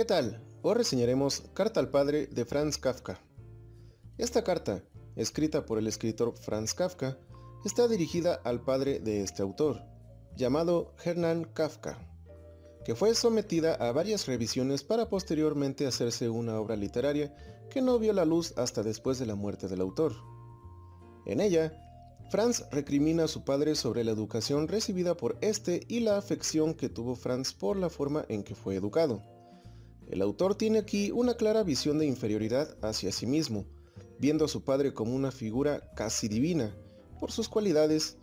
¿Qué tal? Hoy reseñaremos Carta al Padre de Franz Kafka. Esta carta, escrita por el escritor Franz Kafka, está dirigida al padre de este autor, llamado Hermann Kafka, que fue sometida a varias revisiones para posteriormente hacerse una obra literaria que no vio la luz hasta después de la muerte del autor. En ella, Franz recrimina a su padre sobre la educación recibida por este y la afección que tuvo Franz por la forma en que fue educado. El autor tiene aquí una clara visión de inferioridad hacia sí mismo, viendo a su padre como una figura casi divina por sus cualidades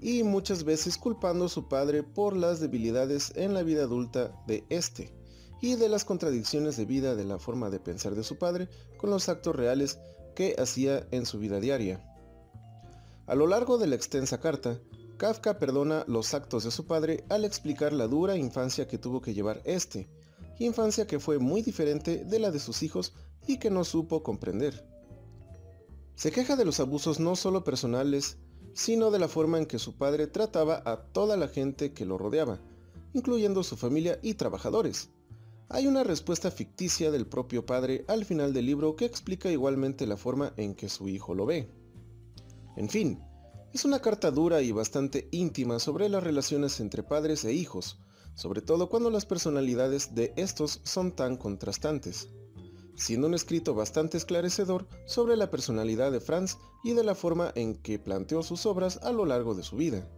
y muchas veces culpando a su padre por las debilidades en la vida adulta de este y de las contradicciones de vida de la forma de pensar de su padre con los actos reales que hacía en su vida diaria. A lo largo de la extensa carta, Kafka perdona los actos de su padre al explicar la dura infancia que tuvo que llevar este, infancia que fue muy diferente de la de sus hijos y que no supo comprender. Se queja de los abusos no solo personales, sino de la forma en que su padre trataba a toda la gente que lo rodeaba, incluyendo su familia y trabajadores. Hay una respuesta ficticia del propio padre al final del libro que explica igualmente la forma en que su hijo lo ve. En fin, es una carta dura y bastante íntima sobre las relaciones entre padres e hijos, sobre todo cuando las personalidades de estos son tan contrastantes, siendo un escrito bastante esclarecedor sobre la personalidad de Franz y de la forma en que planteó sus obras a lo largo de su vida.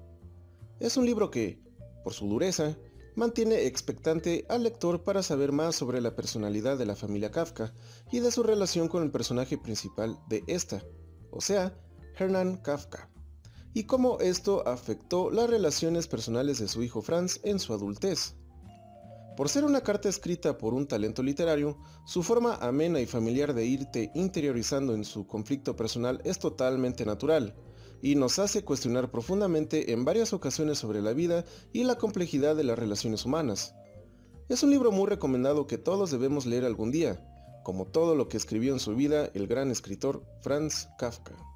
Es un libro que, por su dureza, mantiene expectante al lector para saber más sobre la personalidad de la familia Kafka y de su relación con el personaje principal de esta, o sea, Hermann Kafka y cómo esto afectó las relaciones personales de su hijo Franz en su adultez. Por ser una carta escrita por un talento literario, su forma amena y familiar de irte interiorizando en su conflicto personal es totalmente natural, y nos hace cuestionar profundamente en varias ocasiones sobre la vida y la complejidad de las relaciones humanas. Es un libro muy recomendado que todos debemos leer algún día, como todo lo que escribió en su vida el gran escritor Franz Kafka.